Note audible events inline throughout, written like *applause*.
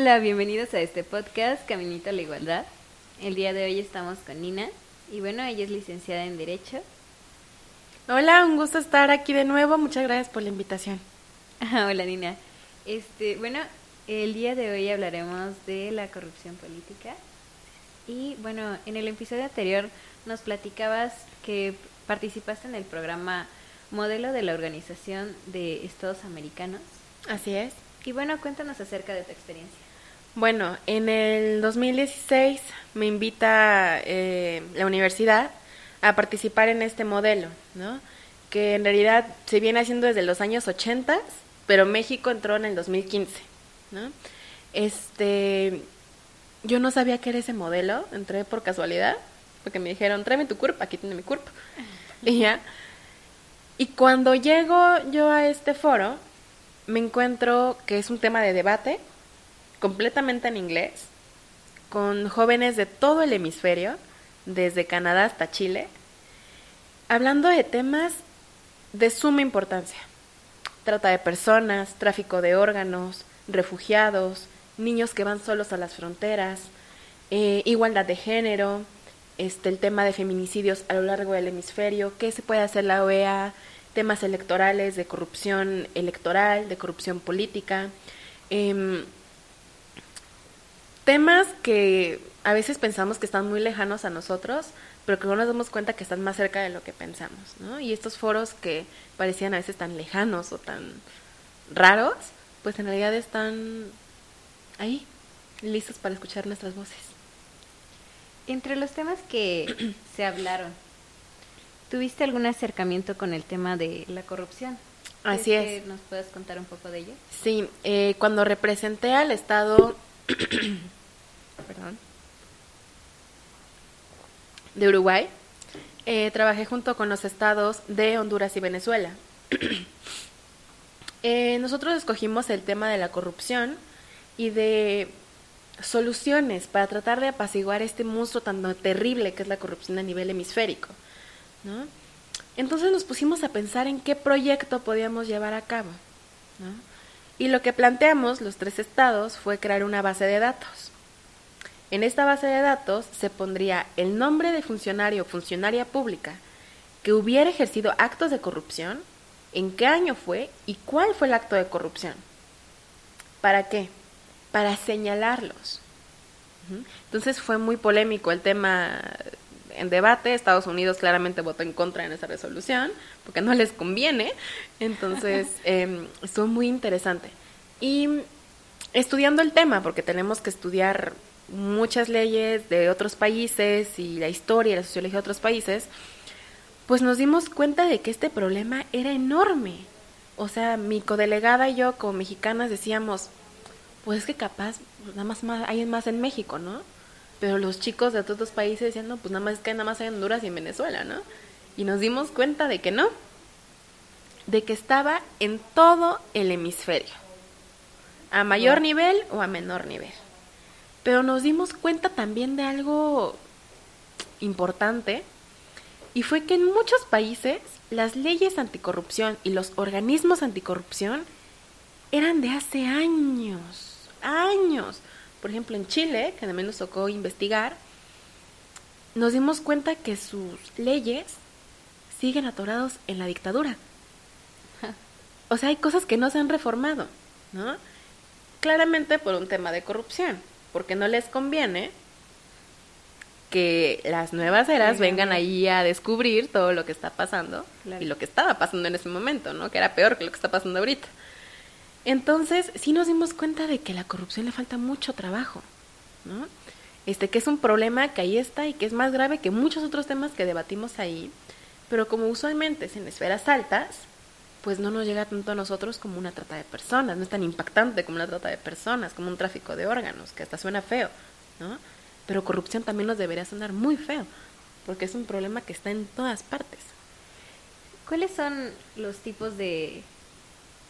Hola, bienvenidos a este podcast Caminito a la Igualdad. El día de hoy estamos con Nina y bueno, ella es licenciada en Derecho. Hola, un gusto estar aquí de nuevo. Muchas gracias por la invitación. *laughs* Hola, Nina. Este, bueno, el día de hoy hablaremos de la corrupción política. Y bueno, en el episodio anterior nos platicabas que participaste en el programa Modelo de la Organización de Estados Americanos. Así es. Y bueno, cuéntanos acerca de tu experiencia. Bueno, en el 2016 me invita eh, la universidad a participar en este modelo, ¿no? Que en realidad se viene haciendo desde los años 80, pero México entró en el 2015, ¿no? Este, yo no sabía que era ese modelo, entré por casualidad, porque me dijeron, tráeme tu cuerpo, aquí tiene mi cuerpo. y ya. Y cuando llego yo a este foro, me encuentro que es un tema de debate, completamente en inglés, con jóvenes de todo el hemisferio, desde Canadá hasta Chile, hablando de temas de suma importancia. Trata de personas, tráfico de órganos, refugiados, niños que van solos a las fronteras, eh, igualdad de género, este, el tema de feminicidios a lo largo del hemisferio, qué se puede hacer la OEA, temas electorales, de corrupción electoral, de corrupción política, em, temas que a veces pensamos que están muy lejanos a nosotros, pero que no nos damos cuenta que están más cerca de lo que pensamos, ¿no? Y estos foros que parecían a veces tan lejanos o tan raros, pues en realidad están ahí, listos para escuchar nuestras voces. Entre los temas que *clears throat* se hablaron, ¿Tuviste algún acercamiento con el tema de la corrupción? Así es. ¿Nos puedes contar un poco de ello? Sí, eh, cuando representé al Estado *clears throat* perdón, de Uruguay, eh, trabajé junto con los estados de Honduras y Venezuela. *clears throat* Eh, nosotros escogimos el tema de la corrupción y de soluciones para tratar de apaciguar este monstruo tan terrible que es la corrupción a nivel hemisférico. Entonces nos pusimos a pensar en qué proyecto podíamos llevar a cabo. Y lo que planteamos los tres estados fue crear una base de datos. En esta base de datos se pondría el nombre de funcionario o funcionaria pública que hubiera ejercido actos de corrupción, en qué año fue y cuál fue el acto de corrupción. ¿Para qué? Para señalarlos. Entonces fue muy polémico el tema en debate. Estados Unidos claramente votó en contra en esa resolución porque no les conviene. Entonces, *laughs* eh, estuvo muy interesante. Y estudiando el tema, porque tenemos que estudiar muchas leyes de otros países y la historia y la sociología de otros países, pues nos dimos cuenta de que este problema era enorme. O sea, mi codelegada y yo como mexicanas decíamos, pues es que capaz, nada más, más hay más en México, ¿no? Pero los chicos de los países decían, no, pues nada más es que nada más hay en Honduras y en Venezuela, ¿no? Y nos dimos cuenta de que no, de que estaba en todo el hemisferio, a mayor nivel o a menor nivel. Pero nos dimos cuenta también de algo importante, y fue que en muchos países las leyes anticorrupción y los organismos anticorrupción eran de hace años, años. Por ejemplo, en Chile, que también nos tocó investigar, nos dimos cuenta que sus leyes siguen atorados en la dictadura. O sea, hay cosas que no se han reformado, ¿no? Claramente por un tema de corrupción, porque no les conviene que las nuevas eras vengan ahí a descubrir todo lo que está pasando y lo que estaba pasando en ese momento, ¿no? Que era peor que lo que está pasando ahorita. Entonces, sí nos dimos cuenta de que a la corrupción le falta mucho trabajo, ¿no? Este, que es un problema que ahí está y que es más grave que muchos otros temas que debatimos ahí, pero como usualmente es en esferas altas, pues no nos llega tanto a nosotros como una trata de personas, no es tan impactante como una trata de personas, como un tráfico de órganos, que hasta suena feo, ¿no? Pero corrupción también nos debería sonar muy feo, porque es un problema que está en todas partes. ¿Cuáles son los tipos de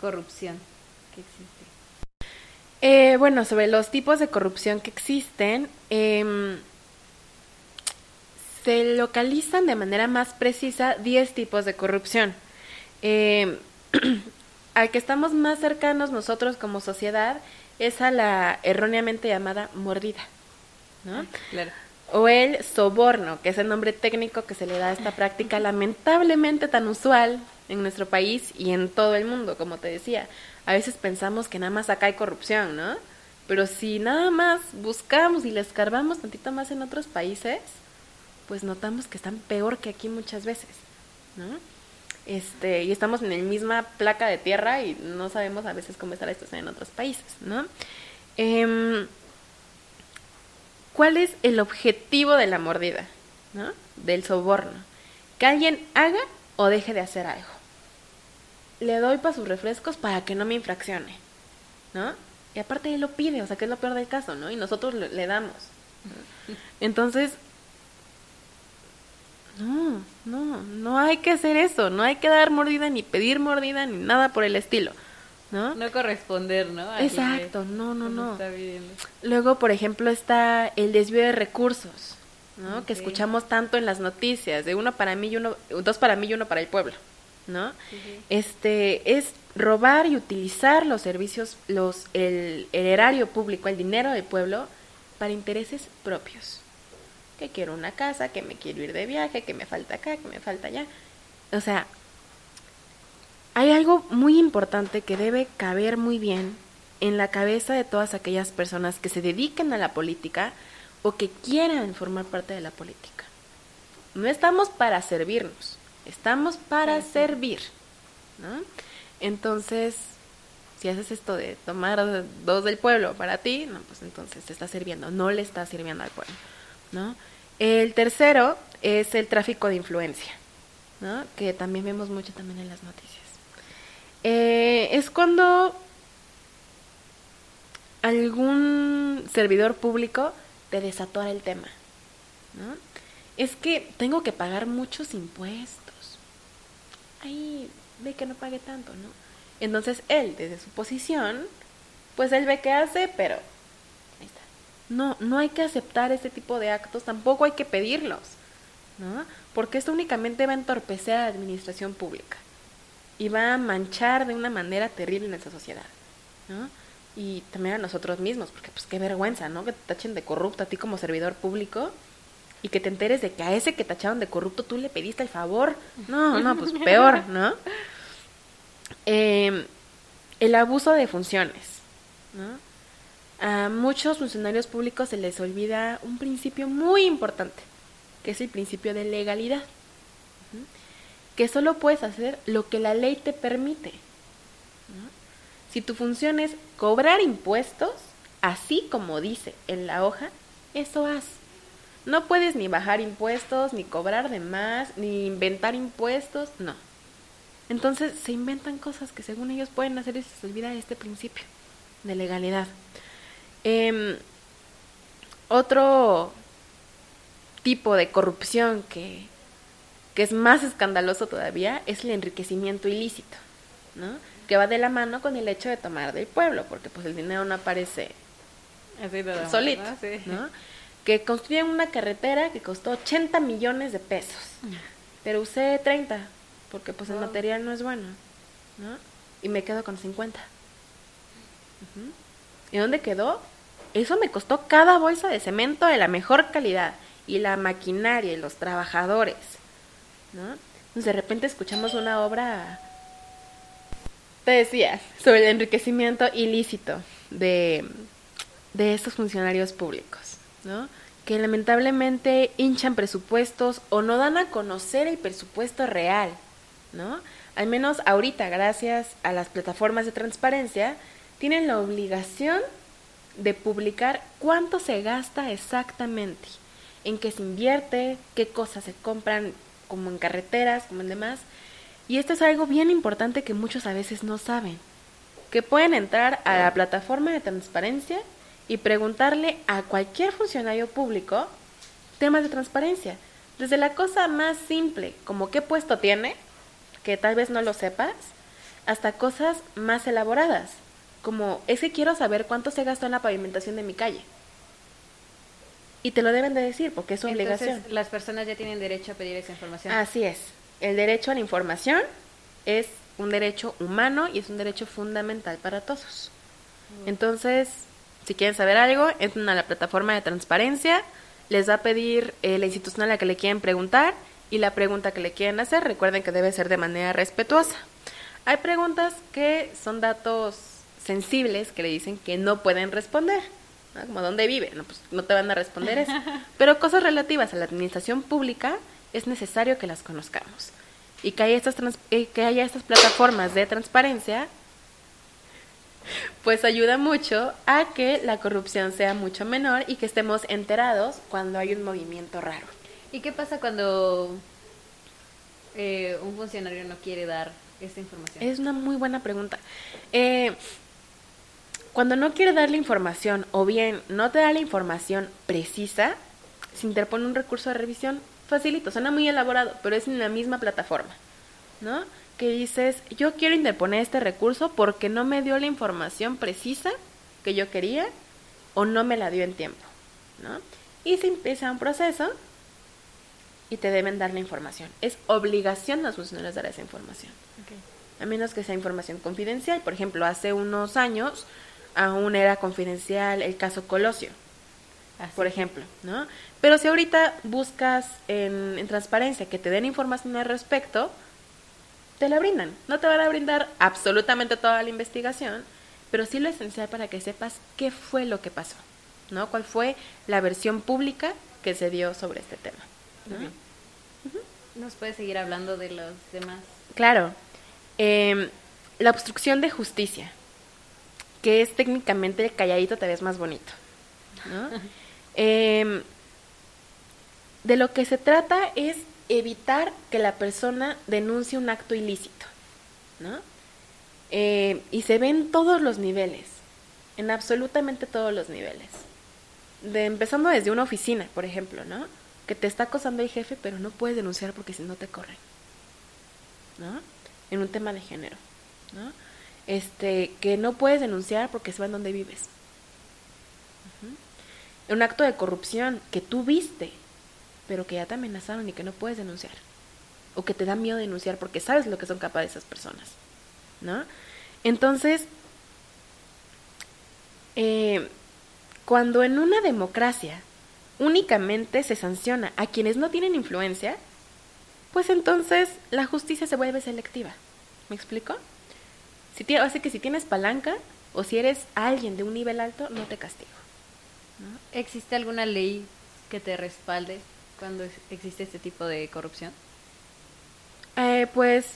corrupción? Eh, bueno, sobre los tipos de corrupción que existen, em, se localizan de manera más precisa 10 tipos de corrupción. Eh, *clears throat* al que estamos más cercanos nosotros como sociedad es a la erróneamente llamada mordida, ¿no? Claro. O el soborno, que es el nombre técnico que se le da a esta práctica lamentablemente tan usual en nuestro país y en todo el mundo, como te decía. A veces pensamos que nada más acá hay corrupción, ¿no? Pero si nada más buscamos y le escarbamos tantito más en otros países, pues notamos que están peor que aquí muchas veces, ¿no? Este, y estamos en la misma placa de tierra y no sabemos a veces cómo está la situación en otros países, ¿no? Em, ¿Cuál es el objetivo de la mordida? ¿no? Del soborno. Que alguien haga o deje de hacer algo. Le doy para sus refrescos para que no me infraccione. ¿No? Y aparte él lo pide, o sea, que es lo peor del caso, ¿no? Y nosotros le, le damos. *laughs* Entonces, no, no, no hay que hacer eso, no hay que dar mordida ni pedir mordida ni nada por el estilo. ¿no? No corresponder, ¿no? A Exacto, no, no, no. está. Luego, por ejemplo, está el desvío de recursos, ¿no? Que escuchamos tanto en las noticias, de uno para mí y uno, dos para mí y uno para el pueblo, ¿no? Este es robar y utilizar los servicios, los, el, el erario público, el dinero del pueblo, para intereses propios. Que quiero una casa, que me quiero ir de viaje, que me falta acá, que me falta allá. O sea, hay algo muy importante que debe caber muy bien en la cabeza de todas aquellas personas que se dediquen a la política o que quieran formar parte de la política. No estamos para servirnos, estamos para servir. ¿no? Entonces, si haces esto de tomar dos del pueblo para ti, no, pues entonces te está sirviendo, no le está sirviendo al pueblo. ¿No? El tercero es el tráfico de influencia, ¿no? que también vemos mucho también en las noticias. Eh, es cuando algún servidor público te desatora el tema. Es que tengo que pagar muchos impuestos. Ahí ve que no pague tanto, ¿no? Entonces él, desde su posición, pues él ve qué hace, pero. No, no hay que aceptar este tipo de actos, tampoco hay que pedirlos, ¿no? Porque esto únicamente va a entorpecer a la administración pública y va a manchar de una manera terrible en nuestra sociedad, ¿no? Y también a nosotros mismos, porque pues qué vergüenza, ¿no? Que te tachen de corrupto a ti como servidor público y que te enteres de que a ese que tacharon de corrupto tú le pediste el favor. No, no, pues peor, ¿no? *laughs* Eh, el abuso de funciones, ¿no? A muchos funcionarios públicos se les olvida un principio muy importante, que es el principio de legalidad. Que solo puedes hacer lo que la ley te permite. Si tu función es cobrar impuestos, así como dice en la hoja, eso haz. No puedes ni bajar impuestos, ni cobrar de más, ni inventar impuestos, no. Entonces se inventan cosas que según ellos pueden hacer y se les olvida este principio de legalidad. Em, otro tipo de corrupción que, que es más escandaloso todavía es el enriquecimiento ilícito, ¿no? Que va de la mano con el hecho de tomar del pueblo, porque pues el dinero no aparece Así solito, ¿no? Sí. ¿no? Que construyen una carretera que costó 80 millones de pesos, pero usé 30, porque pues el material no es bueno, ¿no? Y me quedo con 50. Ujú. ¿Y dónde quedó? Eso me costó cada bolsa de cemento de la mejor calidad, y la maquinaria, y los trabajadores, ¿no? Entonces de repente escuchamos una obra, te decía, sobre el enriquecimiento ilícito de, de estos funcionarios públicos, ¿no? Que lamentablemente hinchan presupuestos o no dan a conocer el presupuesto real, ¿no? Al menos ahorita, gracias a las plataformas de transparencia, tienen la obligación de publicar cuánto se gasta exactamente, en qué se invierte, qué cosas se compran, como en carreteras, como en demás. Y esto es algo bien importante que muchos a veces no saben que pueden entrar a la plataforma de transparencia y preguntarle a cualquier funcionario público temas de transparencia. Desde la cosa más simple, como qué puesto tiene, que tal vez no lo sepas, hasta cosas más elaboradas, como es que quiero saber cuánto se gastó en la pavimentación de mi calle. Y te lo deben de decir porque es su Entonces, obligación. las personas ya tienen derecho a pedir esa información. Así es. El derecho a la información es un derecho humano y es un derecho fundamental para todos. Entonces, si quieren saber algo, entran a la plataforma de transparencia, les va a pedir eh, la institución a la que le quieren preguntar y la pregunta que le quieren hacer, recuerden que debe ser de manera respetuosa. Hay preguntas que son datos sensibles que le dicen que no pueden responder, como dónde vive, no, pues no te van a responder eso. *laughs* Pero cosas relativas a la administración pública es necesario que las conozcamos y que haya estas, eh, que haya estas plataformas de transparencia pues ayuda mucho a que la corrupción sea mucho menor y que estemos enterados cuando hay un movimiento raro. ¿Y qué pasa cuando eh, un funcionario no quiere dar esta información? Es una muy buena pregunta. Eh, cuando no quiere dar la información o bien no te da la información precisa, se interpone un recurso de revisión facilito, suena muy elaborado, pero es en la misma plataforma, ¿no? Que dices, yo quiero interponer este recurso porque no me dio la información precisa que yo quería o no me la dio en tiempo, ¿no? Y se empieza un proceso y te deben dar la información. Es obligación de los funcionarios dar esa información. A menos que sea información confidencial. Por ejemplo, hace unos años aún era confidencial el caso Colosio, por ejemplo, ¿no? Pero si ahorita buscas en, transparencia que te den información al respecto, te la brindan. No te van a brindar absolutamente toda la investigación, pero sí lo esencial para que sepas qué fue lo que pasó, ¿no? ¿Cuál fue la versión pública que se dio sobre este tema? ¿Nos puedes seguir hablando de los demás? Claro. Em, la obstrucción de justicia, que es técnicamente calladito te ves más bonito. ¿no? *laughs* Em, de lo que se trata es evitar que la persona denuncie un acto ilícito, ¿no? Eh, y se ve en todos los niveles, en absolutamente todos los niveles. De, empezando desde una oficina, por ejemplo, ¿no? Que te está acosando el jefe, pero no puedes denunciar porque si no te corren, ¿no? En un tema de género, ¿no? Este, que no puedes denunciar porque se va en donde vives. Un acto de corrupción que tú viste, pero que ya te amenazaron y que no puedes denunciar. O que te da miedo denunciar porque sabes lo que son capaces esas personas. ¿No? Entonces, eh, cuando en una democracia únicamente se sanciona a quienes no tienen influencia, pues entonces la justicia se vuelve selectiva. ¿Me explico? Si así que si tienes palanca o si eres alguien de un nivel alto, no te castigo. ¿Existe alguna ley que te respalde cuando existe este tipo de corrupción? Eh, pues,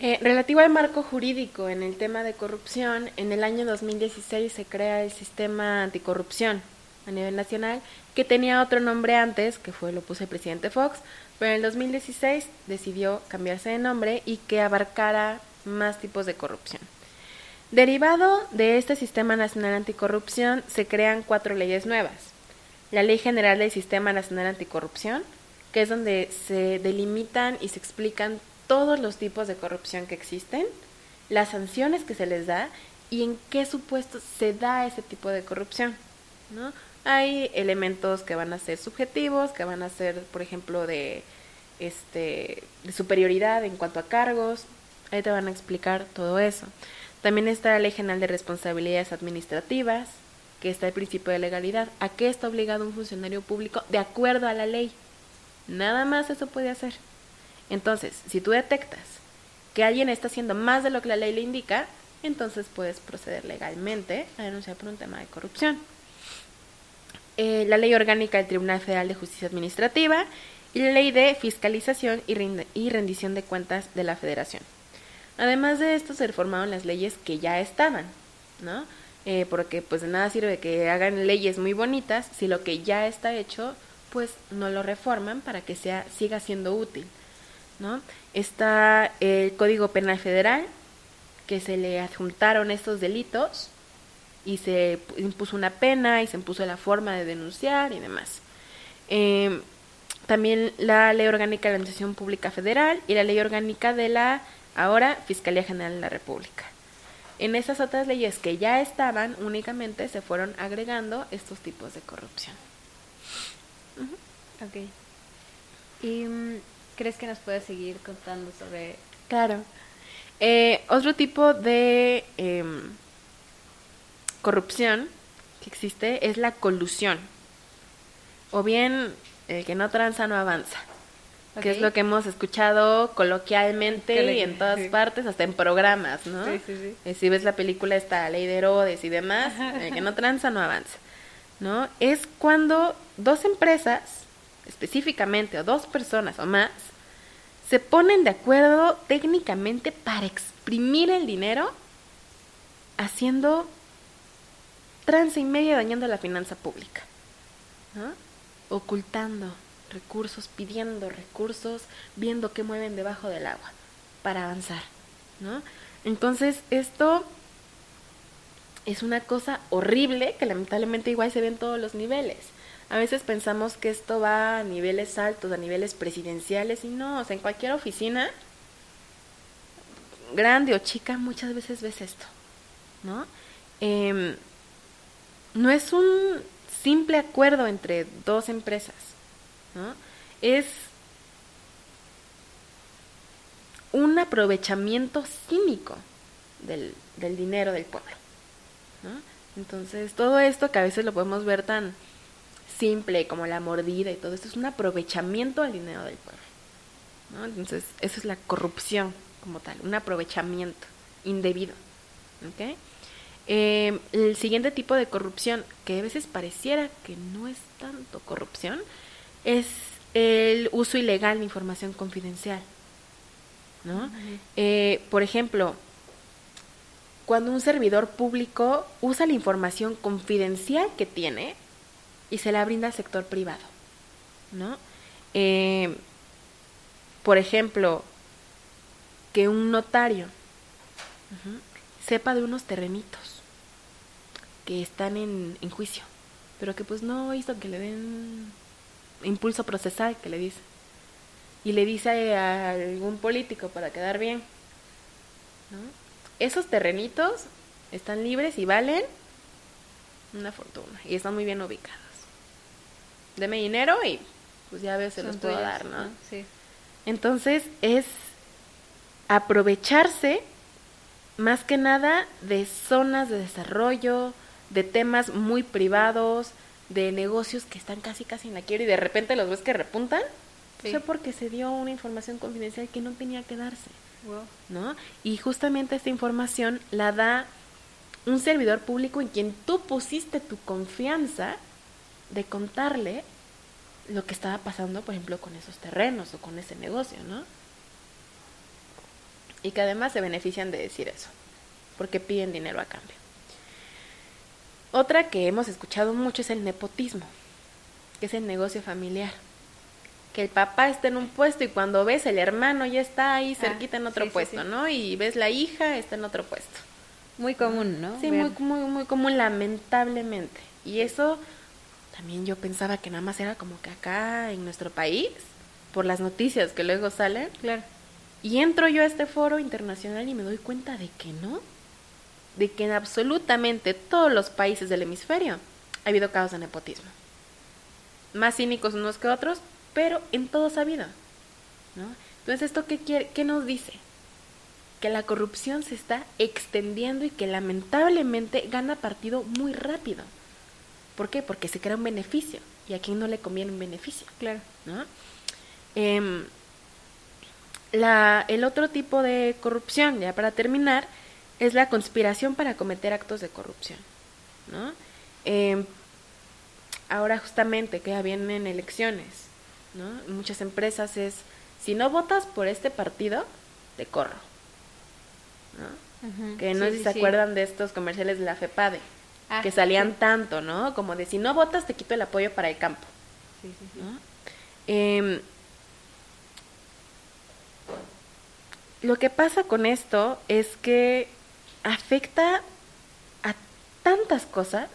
eh, relativo al marco jurídico en el tema de corrupción, en el año 2016 se crea el sistema anticorrupción a nivel nacional, que tenía otro nombre antes, que fue lo puse el presidente Fox, pero en el 2016 decidió cambiarse de nombre y que abarcara más tipos de corrupción. Derivado de este Sistema Nacional Anticorrupción se crean cuatro leyes nuevas. La Ley General del Sistema Nacional Anticorrupción, que es donde se delimitan y se explican todos los tipos de corrupción que existen, las sanciones que se les da y en qué supuestos se da ese tipo de corrupción. ¿no? Hay elementos que van a ser subjetivos, que van a ser, por ejemplo, de, este, de superioridad en cuanto a cargos. Ahí te van a explicar todo eso. También está la Ley General de Responsabilidades Administrativas, que está el principio de legalidad. ¿A qué está obligado un funcionario público de acuerdo a la ley? Nada más eso puede hacer. Entonces, si tú detectas que alguien está haciendo más de lo que la ley le indica, entonces puedes proceder legalmente a denunciar por un tema de corrupción. Eh, la ley orgánica del Tribunal Federal de Justicia Administrativa y la ley de fiscalización y rendición de cuentas de la Federación. Además de esto, se reformaron las leyes que ya estaban, ¿no? Eh, porque pues de nada sirve que hagan leyes muy bonitas si lo que ya está hecho, pues no lo reforman para que sea, siga siendo útil, ¿no? Está el Código Penal Federal, que se le adjuntaron estos delitos y se impuso una pena y se impuso la forma de denunciar y demás. Em, también la Ley Orgánica de la Administración Pública Federal y la Ley Orgánica de la ahora Fiscalía General de la República. En esas otras leyes que ya estaban, únicamente se fueron agregando estos tipos de corrupción. Ok. ¿Y mm, crees que nos puedes seguir contando sobre...? Claro. Eh, otro tipo de, em, corrupción que existe es la colusión. O bien, el que no tranza no avanza. Que es lo que hemos escuchado coloquialmente y en todas partes, hasta en programas, ¿no? Sí, sí, sí. Eh, si ves la película esta Ley de Herodes y demás, el que no tranza no avanza, ¿no? Es cuando dos empresas, específicamente, o dos personas o más, se ponen de acuerdo técnicamente para exprimir el dinero haciendo trance y media dañando la finanza pública, ¿no? ocultando recursos, pidiendo recursos, viendo qué mueven debajo del agua para avanzar, ¿no? Entonces, esto es una cosa horrible que lamentablemente igual se ve en todos los niveles. A veces pensamos que esto va a niveles altos, a niveles presidenciales, y no, o sea, en cualquier oficina, grande o chica, muchas veces ves esto, ¿no? Eh, no es un simple acuerdo entre dos empresas, Es un aprovechamiento cínico del, del dinero del pueblo. Entonces, todo esto que a veces lo podemos ver tan simple como la mordida y todo esto es un aprovechamiento del dinero del pueblo. Entonces, eso es la corrupción como tal, un aprovechamiento indebido. ¿okay? Eh, el siguiente tipo de corrupción, que a veces pareciera que no es tanto corrupción, es el uso ilegal de información confidencial. ¿no? Eh, por ejemplo, cuando un servidor público usa la información confidencial que tiene y se la brinda al sector privado. ¿no? Eh, por ejemplo, que un notario sepa de unos terrenitos que están en, en juicio, pero que pues no hizo que le den impulso procesal, que le dice. Y le dice a algún político para quedar bien. ¿no? Esos terrenitos están libres y valen una fortuna y están muy bien ubicados. Deme dinero y pues ya veo se los puedo dar, ¿no? Sí. Entonces es aprovecharse más que nada de zonas de desarrollo, de temas muy privados, de negocios que están casi casi en la quiebra y de repente los ves que repuntan, sí. fue porque se dio una información confidencial que no tenía que darse. ¿No? Y justamente esta información la da un servidor público en quien tú pusiste tu confianza de contarle lo que estaba pasando, por ejemplo, con esos terrenos o con ese negocio, ¿no? Y que además se benefician de decir eso, porque piden dinero a cambio. Otra que hemos escuchado mucho es el nepotismo, que es el negocio familiar. Que el papá está en un puesto y cuando ves el hermano ya está ahí ah, cerquita en otro puesto, ¿no? Y ves la hija está en otro puesto. Muy común, ¿no? Sí, muy, muy, muy común, lamentablemente. Y eso también yo pensaba que nada más era como que acá en nuestro país, por las noticias que luego salen. Claro. Y entro yo a este foro internacional y me doy cuenta de que no de que en absolutamente todos los países del hemisferio ha habido casos de nepotismo. Más cínicos unos que otros, pero en todos ha habido. ¿no? Entonces, ¿esto qué, quiere, qué nos dice? Que la corrupción se está extendiendo y que lamentablemente gana partido muy rápido. ¿Por qué? Porque se crea un beneficio y a quien no le conviene un beneficio. Claro. ¿no? Eh, la, el otro tipo de corrupción, ya para terminar, es la conspiración para cometer actos de corrupción. ¿no? Em, ahora justamente que ya vienen elecciones, ¿no? muchas empresas es, si no votas por este partido, te corro. ¿no? que no sé si se acuerdan de estos comerciales de la FEPADE, ah, que salían tanto, ¿no? Como de si no votas te quito el apoyo para el campo. ¿no? Eh, lo que pasa con esto es que afecta a tantas cosas.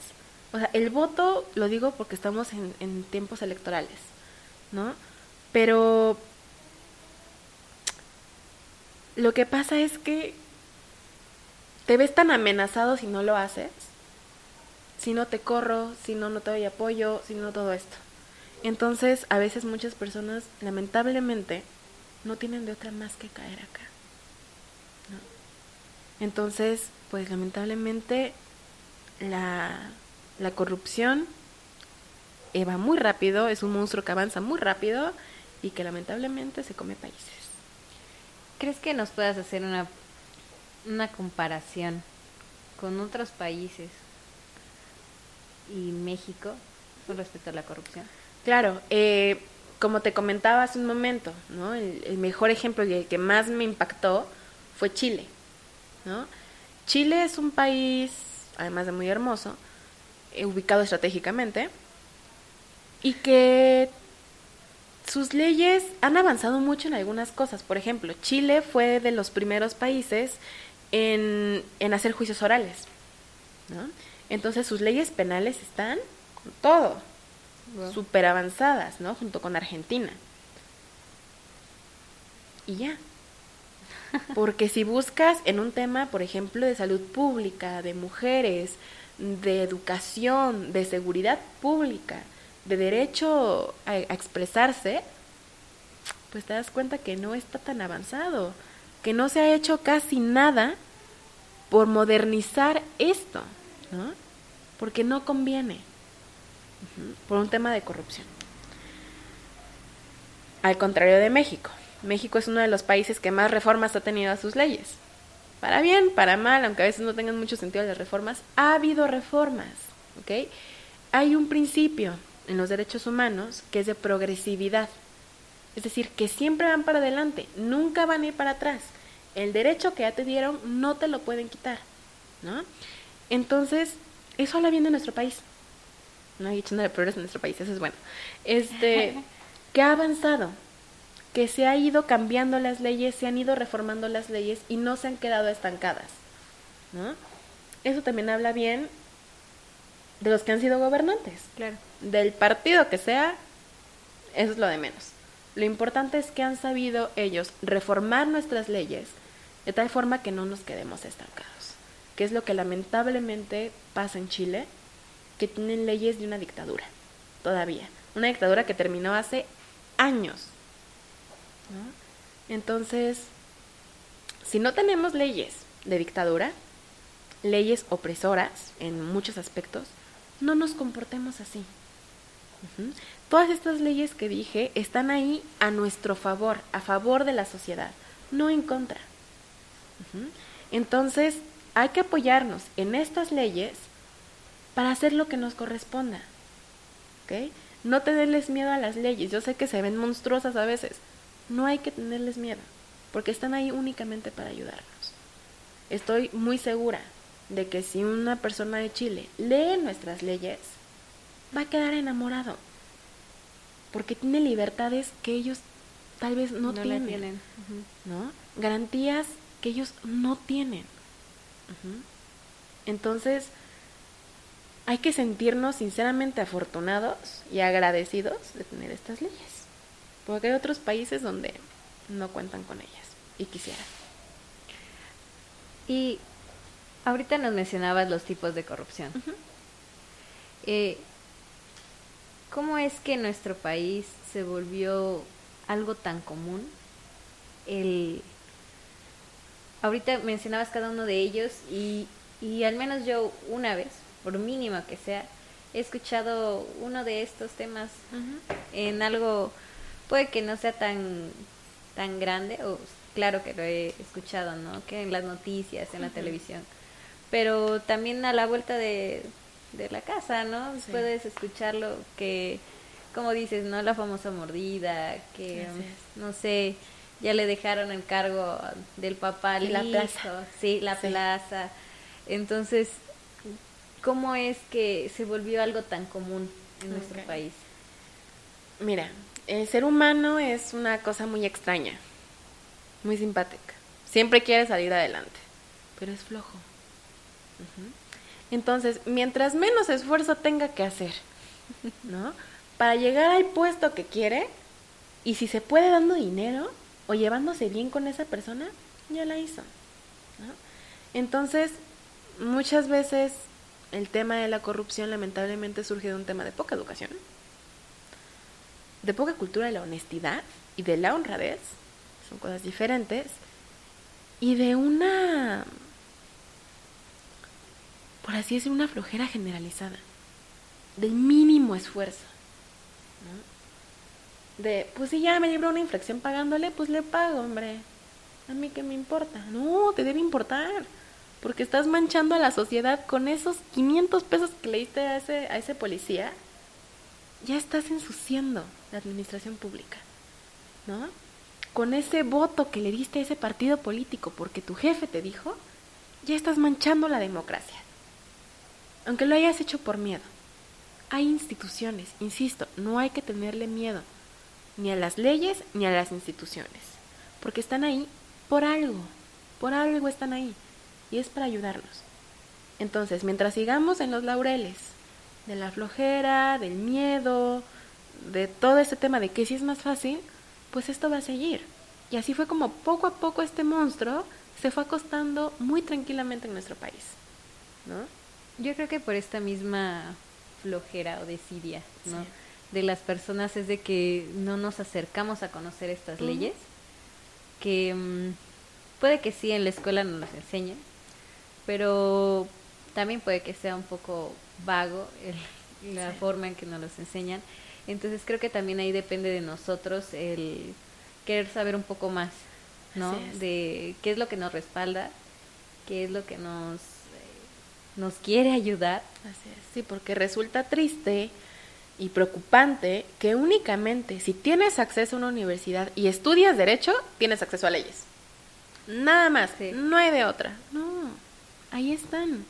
O sea, el voto, lo digo porque estamos en, tiempos electorales, ¿no? Pero lo que pasa es que te ves tan amenazado si no lo haces, si no te corro, si no, no te doy apoyo, si no todo esto. Entonces, a veces muchas personas, lamentablemente, no tienen de otra más que caer acá. Entonces, pues lamentablemente la, la corrupción va muy rápido, es un monstruo que avanza muy rápido y que lamentablemente se come países. ¿Crees que nos puedas hacer una, una comparación con otros países y México con respecto a la corrupción? Claro, eh, como te comentaba hace un momento, ¿no? el, mejor ejemplo y el que más me impactó fue Chile. ¿No? Chile es un país, además de muy hermoso, eh, ubicado estratégicamente, y que sus leyes han avanzado mucho en algunas cosas. Por ejemplo, Chile fue de los primeros países en, en hacer juicios orales. ¿no? Entonces sus leyes penales están con todo, súper avanzadas, ¿no? Junto con Argentina. Y ya. Porque si buscas en un tema, por ejemplo, de salud pública, de mujeres, de educación, de seguridad pública, de derecho a, expresarse, pues te das cuenta que no está tan avanzado, que no se ha hecho casi nada por modernizar esto, ¿no? Porque no conviene, por un tema de corrupción. Al contrario de México, México es uno de los países que más reformas ha tenido a sus leyes. Para bien, para mal, aunque a veces no tengan mucho sentido las reformas, ha habido reformas, ¿ok? Hay un principio en los derechos humanos que es de progresividad. Es decir, que siempre van para adelante, nunca van a ir para atrás. El derecho que ya te dieron no te lo pueden quitar, ¿no? Entonces, eso habla bien de nuestro país. No hay echándole progreso en nuestro país, eso es bueno. Este, *laughs* que ha avanzado, que se ha ido cambiando las leyes, se han ido reformando las leyes y no se han quedado estancadas, ¿no? Eso también habla bien de los que han sido gobernantes. Claro. Del partido que sea, eso es lo de menos. Lo importante es que han sabido ellos reformar nuestras leyes de tal forma que no nos quedemos estancados. Que es lo que lamentablemente pasa en Chile, que tienen leyes de una dictadura, todavía. Una dictadura que terminó hace años. Entonces, si no tenemos leyes de dictadura, leyes opresoras en muchos aspectos, no nos comportemos así. Todas estas leyes que dije están ahí a nuestro favor, a favor de la sociedad, no en contra. Entonces, hay que apoyarnos en estas leyes para hacer lo que nos corresponda. ¿Ok? No tenerles miedo a las leyes. Yo sé que se ven monstruosas a veces. No hay que tenerles miedo, porque están ahí únicamente para ayudarnos. Estoy muy segura de que si una persona de Chile lee nuestras leyes, va a quedar enamorado. Porque tiene libertades que ellos tal vez no, tienen. ¿No? Garantías que ellos no tienen. Entonces, hay que sentirnos sinceramente afortunados y agradecidos de tener estas leyes. Porque hay otros países donde no cuentan con ellas y quisieran. Y Ahorita nos mencionabas los tipos de corrupción. Eh, ¿Cómo es que en nuestro país se volvió algo tan común? El, ahorita mencionabas cada uno de ellos y, y al menos yo una vez, por mínimo que sea, he escuchado uno de estos temas en algo, puede que no sea tan, tan grande, o claro que lo he escuchado, ¿no? Que en las noticias, en la televisión pero también a la vuelta de, la casa, ¿no? Puedes escucharlo que, como dices, ¿no? La famosa mordida, que, no sé, ya le dejaron el cargo del papá la plaza. Sí, la plaza. Entonces, ¿cómo es que se volvió algo tan común en nuestro país? Mira, el ser humano es una cosa muy extraña, muy simpática. Siempre quiere salir adelante, pero es flojo. Entonces, mientras menos esfuerzo tenga que hacer, *laughs* ¿no? Para llegar al puesto que quiere, y si se puede dando dinero o llevándose bien con esa persona, ya la hizo. Entonces, muchas veces el tema de la corrupción lamentablemente surge de un tema de poca educación, de poca cultura de la honestidad y de la honradez, son cosas diferentes, y de una por así decir, una flojera generalizada, del mínimo esfuerzo. De, pues si ya me libró una infracción pagándole, pues le pago, hombre. A mí qué me importa. No, te debe importar. Porque estás manchando a la sociedad con esos 500 pesos que le diste a ese, a ese policía. Ya estás ensuciando la administración pública. ¿No? Con ese voto que le diste a ese partido político porque tu jefe te dijo, ya estás manchando la democracia. Aunque lo hayas hecho por miedo. Hay instituciones, insisto, no hay que tenerle miedo ni a las leyes ni a las instituciones, porque están ahí por algo, por algo están ahí, y es para ayudarnos. Entonces, mientras sigamos en los laureles de la flojera, del miedo, de todo ese tema de que si es más fácil, pues esto va a seguir. Y así fue como poco a poco este monstruo se fue acostando muy tranquilamente en nuestro país. ¿no? Yo creo que por esta misma flojera o desidia, ¿no? De las personas es de que no nos acercamos a conocer estas leyes, que mm, puede que sí en la escuela nos las enseñen, pero también puede que sea un poco vago la forma en que nos los enseñan. Entonces creo que también ahí depende de nosotros el querer saber un poco más, ¿no? De qué es lo que nos respalda, qué es lo que nos nos quiere ayudar. Así es, sí, porque resulta triste y preocupante que únicamente si tienes acceso a una universidad y estudias derecho, tienes acceso a leyes. Nada más, no hay de otra. No, ahí están.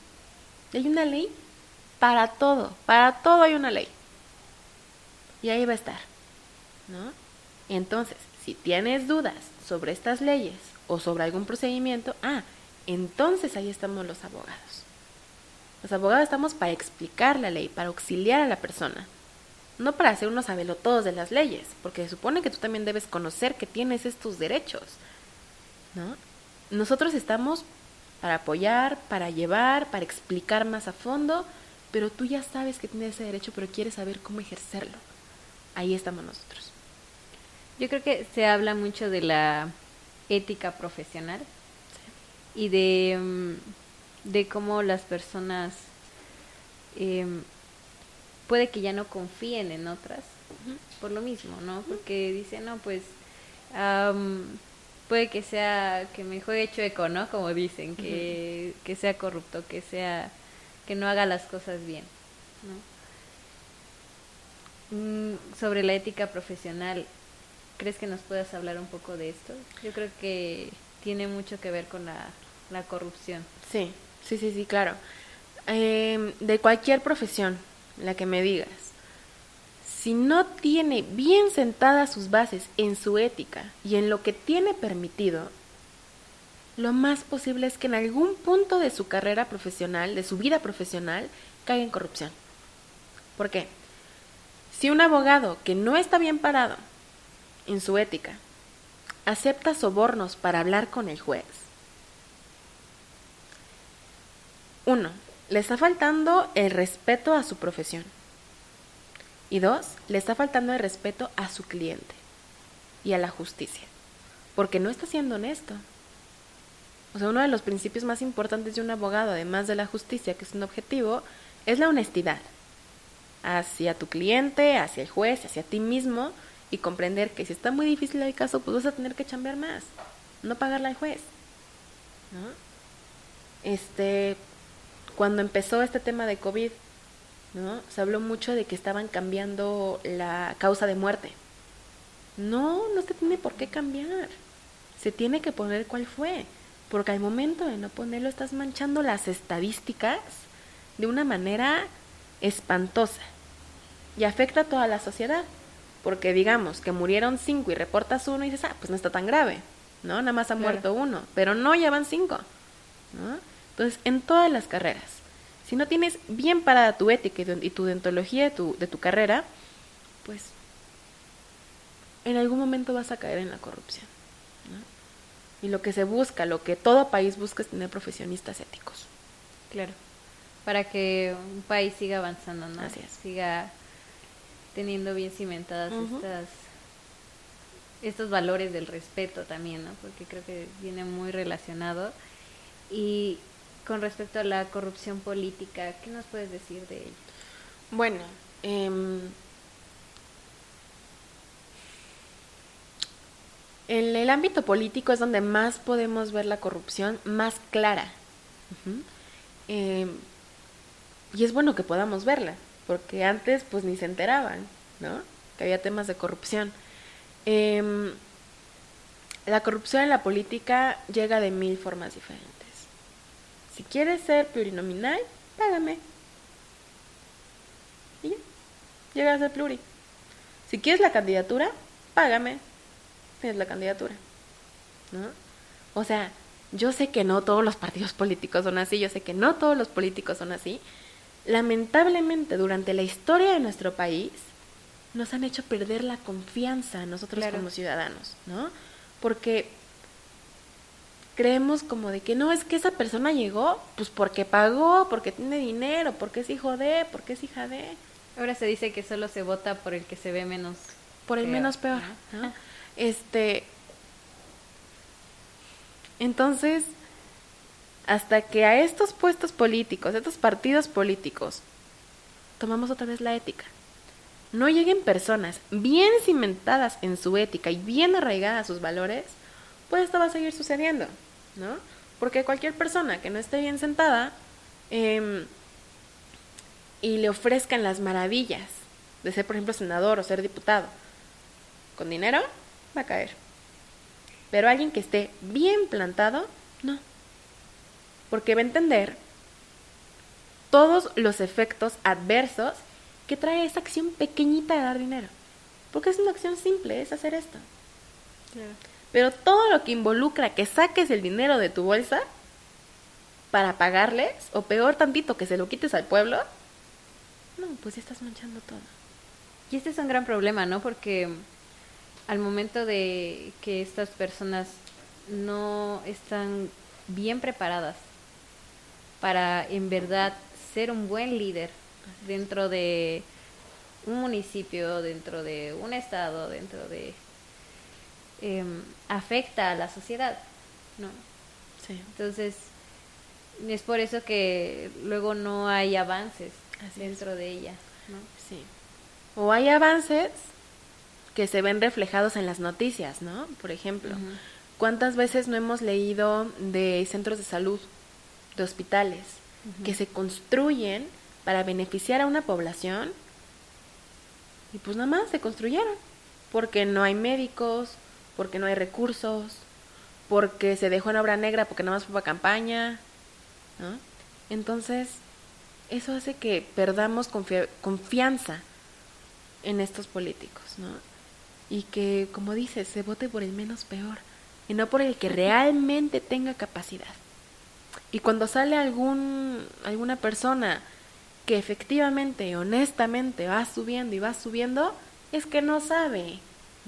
Hay una ley para todo, para todo hay una ley. Y ahí va a estar. ¿No? Entonces, si tienes dudas sobre estas leyes o sobre algún procedimiento, ah, entonces ahí estamos los abogados. Los abogados estamos para explicar la ley, para auxiliar a la persona, no para hacer unos todos de las leyes, porque se supone que tú también debes conocer que tienes estos derechos. ¿no? Nosotros estamos para apoyar, para llevar, para explicar más a fondo, pero tú ya sabes que tienes ese derecho, pero quieres saber cómo ejercerlo. Ahí estamos nosotros. Yo creo que se habla mucho de la ética profesional y de mm, de cómo las personas em, puede que ya no confíen en otras por lo mismo, ¿no? Porque dicen, no, pues puede que sea que me juegue chueco, ¿no? Como dicen, que, que sea corrupto, que sea que no haga las cosas bien, ¿no? Mm, sobre la ética profesional, ¿crees que nos puedas hablar un poco de esto? Yo creo que tiene mucho que ver con la, la corrupción. Sí, Sí, sí, sí, claro. Em, de cualquier profesión, la que me digas, si no tiene bien sentadas sus bases en su ética y en lo que tiene permitido, lo más posible es que en algún punto de su carrera profesional, de su vida profesional, caiga en corrupción. ¿Por qué? Si un abogado que no está bien parado en su ética acepta sobornos para hablar con el juez, Uno, le está faltando el respeto a su profesión. Y dos, le está faltando el respeto a su cliente y a la justicia, porque no está siendo honesto. O sea, uno de los principios más importantes de un abogado, además de la justicia, que es un objetivo, es la honestidad hacia tu cliente, hacia el juez, hacia ti mismo y comprender que si está muy difícil el caso, pues vas a tener que chambear más, no pagarle al juez. ¿no? Este, cuando empezó este tema de COVID, ¿no? Se habló mucho de que estaban cambiando la causa de muerte. No, no se tiene por qué cambiar. Se tiene que poner cuál fue. Porque al momento de no ponerlo estás manchando las estadísticas de una manera espantosa. Y afecta a toda la sociedad. Porque digamos que murieron cinco y reportas uno y dices, ah, pues no está tan grave. ¿No? Nada más ha muerto uno. Pero no, ya van cinco. ¿No? Entonces, en todas las carreras, si no tienes bien parada tu ética y tu dentología de tu, de tu carrera, pues en algún momento vas a caer en la corrupción. Y lo que se busca, lo que todo país busca es tener profesionistas éticos. Claro, para que un país siga avanzando, ¿no? Así es. Siga teniendo bien cimentadas estas estos valores del respeto también, ¿no? Porque creo que viene muy relacionado. Y con respecto a la corrupción política, ¿qué nos puedes decir de ello? Bueno, em, en el ámbito político es donde más podemos ver la corrupción más clara. Em, y es bueno que podamos verla, porque antes pues ni se enteraban, ¿no? Que había temas de corrupción. Em, la corrupción en la política llega de mil formas diferentes. Si quieres ser plurinominal, págame. Y ya, llega a ser pluri. Si quieres la candidatura, págame. Tienes la candidatura. ¿No? O sea, yo sé que no todos los partidos *laughs* políticos son así, yo sé que no todos los políticos son así. Lamentablemente, durante la historia de nuestro país, nos han hecho perder la confianza nosotros como ciudadanos, ¿no? Porque creemos como de que no, es que esa persona llegó, pues porque pagó, porque tiene dinero, porque es hijo de, porque es hija de. Ahora se dice que solo se vota por el que se ve menos. Por el menos peor. *laughs* Este. Entonces, hasta que a estos puestos políticos, a estos partidos políticos, tomamos otra vez la ética. No lleguen personas bien cimentadas en su ética y bien arraigadas a sus valores, pues esto va a seguir sucediendo, ¿no? Porque cualquier persona que no esté bien sentada em, y le ofrezcan las maravillas de ser, por ejemplo, senador o ser diputado, con dinero, va a caer. Pero alguien que esté bien plantado, no. Porque va a entender todos los efectos adversos que trae esa acción pequeñita de dar dinero. Porque es una acción simple, es hacer esto. Pero todo lo que involucra que saques el dinero de tu bolsa para pagarles, o peor tantito que se lo quites al pueblo, no, pues ya estás manchando todo. Y este es un gran problema, ¿no? Porque al momento de que estas personas no están bien preparadas para en verdad ser un buen líder dentro de un municipio, dentro de un estado, dentro de Em, afecta a la sociedad, ¿no? Sí. Entonces, es por eso que luego no hay avances dentro de ella, ¿no? Sí. O hay avances que se ven reflejados en las noticias, ¿no? Por ejemplo, ¿cuántas veces no hemos leído de centros de salud, de hospitales, que se construyen para beneficiar a una población y pues nada más se construyeron, porque no hay médicos, porque no hay recursos, porque se dejó en obra negra porque nada más fue para campaña, ¿no? Entonces, eso hace que perdamos confianza en estos políticos, ¿no? Y que, como dices, se vote por el menos peor y no por el que realmente tenga capacidad. Y cuando sale algún alguna persona que efectivamente, honestamente va subiendo y va subiendo, es que no sabe,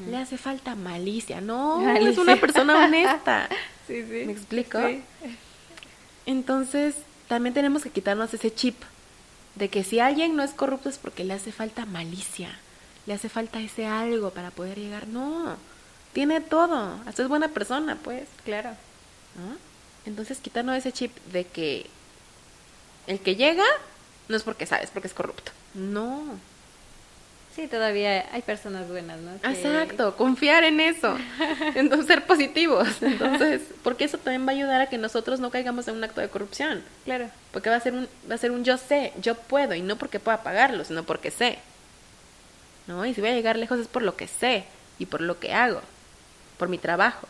le hace falta malicia. No, es una persona honesta. *laughs* sí, sí. ¿Me explico? Entonces, también tenemos que quitarnos ese chip de que si alguien no es corrupto es porque le hace falta malicia, le hace falta ese algo para poder llegar. No, tiene todo, hasta es buena persona, pues. Claro. Entonces, quitarnos ese chip de que el que llega no es porque sabes, porque es corrupto. No, Sí, todavía hay personas buenas, ¿no? Exacto, confiar en eso, *laughs* entonces ser positivos, entonces, porque eso también va a ayudar a que nosotros no caigamos en un acto de corrupción. Claro. Porque va a ser un, va a ser un yo sé, yo puedo, y no porque pueda pagarlo, sino porque sé. ¿No? Y si voy a llegar lejos es por lo que sé y por lo que hago, por mi trabajo,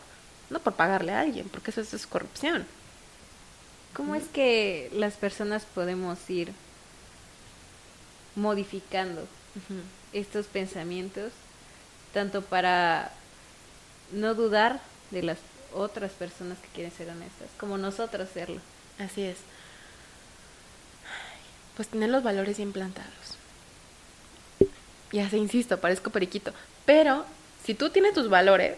no por pagarle a alguien, porque eso, es corrupción. ¿Cómo es que las personas podemos ir modificando estos pensamientos, tanto para no dudar de las otras personas que quieren ser honestas, como nosotros serlo. Así es. Pues tener los valores bien plantados. Ya se insisto, parezco periquito. Pero si tú tienes tus valores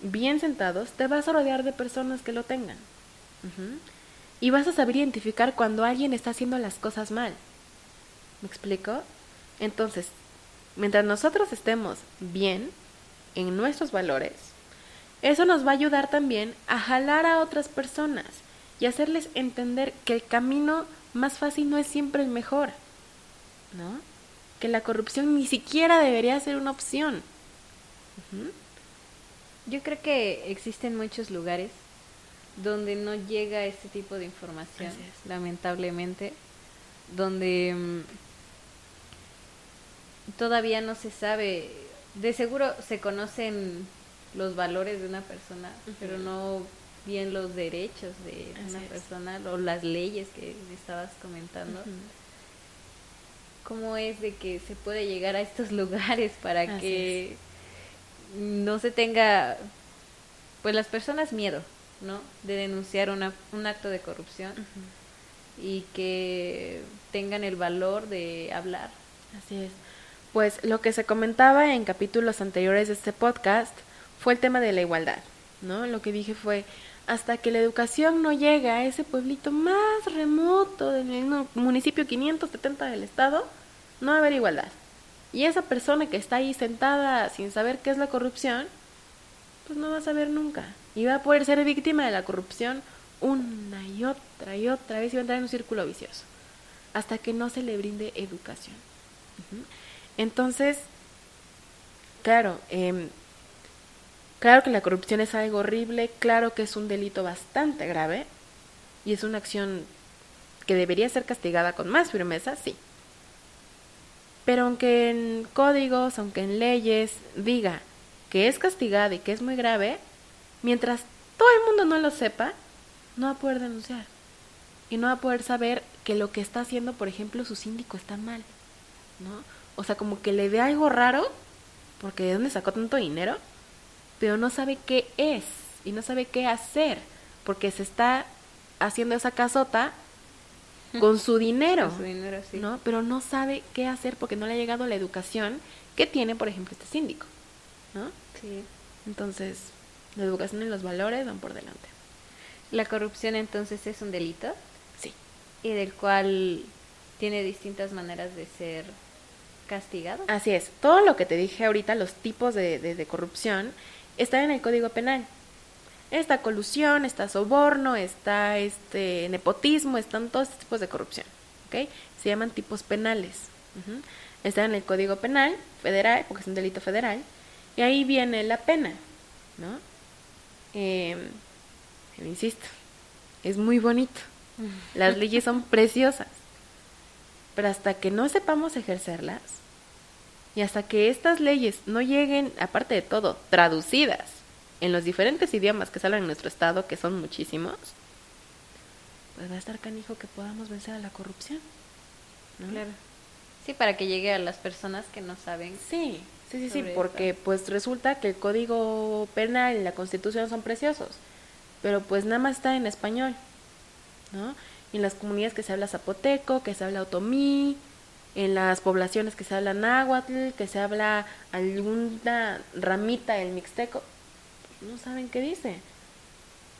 bien sentados, te vas a rodear de personas que lo tengan. Y vas a saber identificar cuando alguien está haciendo las cosas mal. ¿Me explico? Entonces, mientras nosotros estemos bien en nuestros valores, eso nos va a ayudar también a jalar a otras personas y hacerles entender que el camino más fácil no es siempre el mejor, ¿no? Que la corrupción ni siquiera debería ser una opción. Yo creo que existen muchos lugares donde no llega este tipo de información, lamentablemente, donde mm, todavía no se sabe, de seguro se conocen los valores de una persona, pero no bien los derechos de una persona o las leyes que estabas comentando. ¿Cómo es de que se puede llegar a estos *laughs* lugares para que no se tenga, pues las personas miedo, ¿no? De denunciar una, un acto de corrupción y que tengan el valor de hablar. Así es. Pues lo que se comentaba en capítulos anteriores de este podcast fue el tema de la igualdad, ¿no? Lo que dije fue, hasta que la educación no llegue a ese pueblito más remoto del municipio 570 del estado, no va a haber igualdad. Y esa persona que está ahí sentada sin saber qué es la corrupción, pues no va a saber nunca. Y va a poder ser víctima de la corrupción una y otra y otra vez y va a entrar en un círculo vicioso. Hasta que no se le brinde educación. Entonces, claro, eh, Claro que la corrupción es algo horrible, claro que es un delito bastante grave y es una acción que debería ser castigada con más firmeza, sí. Pero aunque en códigos, aunque en leyes diga que es castigada y que es muy grave, mientras todo el mundo no lo sepa, no va a poder denunciar. Y no va a poder saber que lo que está haciendo, por ejemplo, su síndico está mal. ¿No? O sea, como que le ve algo raro, porque ¿de dónde sacó tanto dinero? Pero no sabe qué es y no sabe qué hacer, porque se está haciendo esa casota con su dinero, ¿no? Pero no sabe qué hacer porque no le ha llegado la educación que tiene, por ejemplo, este síndico, ¿no? Sí. Entonces, la educación y los valores van por delante. La corrupción entonces es un delito. Sí. Y del cual tiene distintas maneras de ser castigado. Así es. Todo lo que te dije ahorita, los tipos de, de, de corrupción, está en el Código Penal. Está colusión, está soborno, está este nepotismo, están todos estos tipos de corrupción. Se llaman tipos penales. Está en el Código Penal federal, porque es un delito federal, y ahí viene la pena. ¿no? Eh, insisto, es muy bonito. Las leyes son preciosas. Pero hasta que no sepamos ejercerlas, y hasta que estas leyes no lleguen, aparte de todo, traducidas en los diferentes idiomas que salen en nuestro estado, que son muchísimos, pues va a estar canijo que podamos vencer a la corrupción. Claro. Sí, para que llegue a las personas que no saben. Sí, sí, sí, sí, porque pues resulta que el código penal y la constitución son preciosos, pero pues nada más está en español, ¿no? Y en las comunidades que se habla zapoteco, que se habla otomí, en las poblaciones que se habla náhuatl, que se habla alguna ramita del mixteco, no saben qué dice.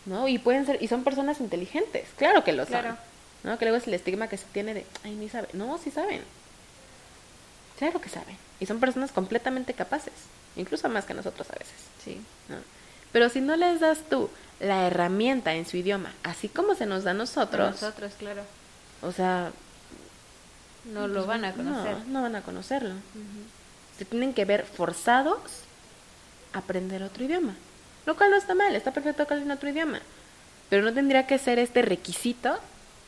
¿No? Y pueden ser y son personas inteligentes, claro que lo saben. ¿No? Que luego es el estigma que se tiene de, ay, ni sabe. No, sí saben. Claro que saben. Y son personas completamente capaces, incluso más que nosotros a veces. Sí. ¿no? Pero si no les das tú la herramienta en su idioma, así como se nos da a nosotros. nosotros, claro. O sea, no lo van a conocer. No, van a conocerlo. Se tienen que ver forzados a aprender otro idioma. Lo cual no está mal, está perfecto que hablen otro idioma. Pero no tendría que ser este requisito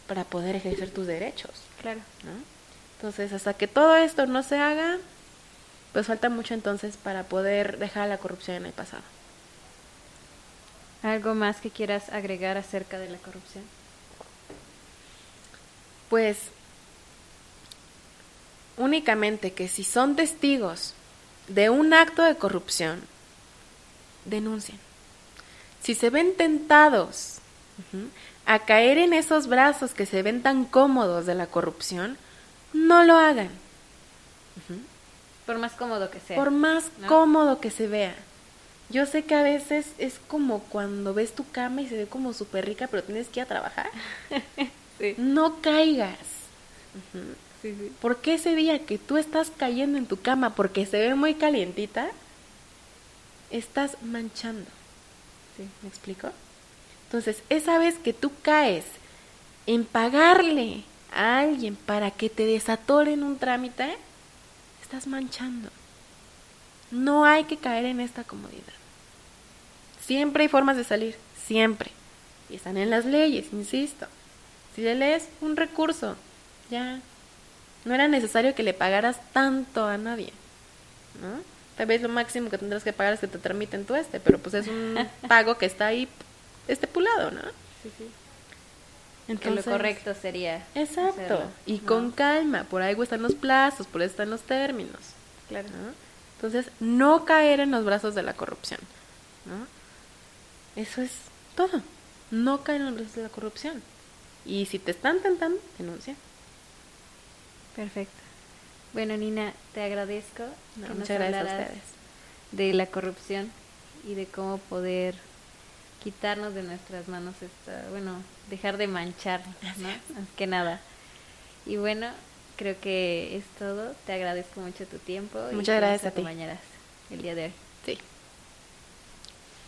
para poder ejercer tus derechos. Claro. Entonces, hasta que todo esto no se haga, pues falta mucho entonces para poder dejar la corrupción en el pasado. ¿Algo más que quieras agregar acerca de la corrupción? Pues únicamente que si son testigos de un acto de corrupción, denuncien. Si se ven tentados a caer en esos brazos que se ven tan cómodos de la corrupción, no lo hagan. Por más cómodo que sea. Por más cómodo que se vea. Yo sé que a veces es como cuando ves tu cama y se ve como súper rica, pero tienes que ir a trabajar. *laughs* No caigas. Porque ese día que tú estás cayendo en tu cama porque se ve muy calientita, estás manchando. ¿Sí? ¿Me explico? Entonces, esa vez que tú caes en pagarle a alguien para que te desatoren un trámite, estás manchando. No hay que caer en esta comodidad. Siempre hay formas de salir, siempre. Y están en las leyes, insisto. Si le lees un recurso, ya. No era necesario que le pagaras tanto a nadie. ¿No? Tal vez lo máximo que tendrás que pagar es que te tramiten tu este, pero pues es un *laughs* pago que está ahí estipulado, ¿no? Sí, sí. Entonces, que lo correcto sería. Exacto. Y con calma, por algo están los plazos, por eso están los términos. Claro. Entonces, no caer en los brazos de la corrupción. ¿no? Eso es todo. No caer en los brazos de la corrupción. Y si te están tentando, denuncia. Perfecto. Bueno, Nina, te agradezco que nos hablaras de la corrupción y de cómo poder quitarnos de nuestras manos esta, bueno, dejar de manchar, ¿no? Más que nada. Y bueno, creo que es todo. Te agradezco mucho tu tiempo. Muchas gracias a ti. el día de hoy. Sí.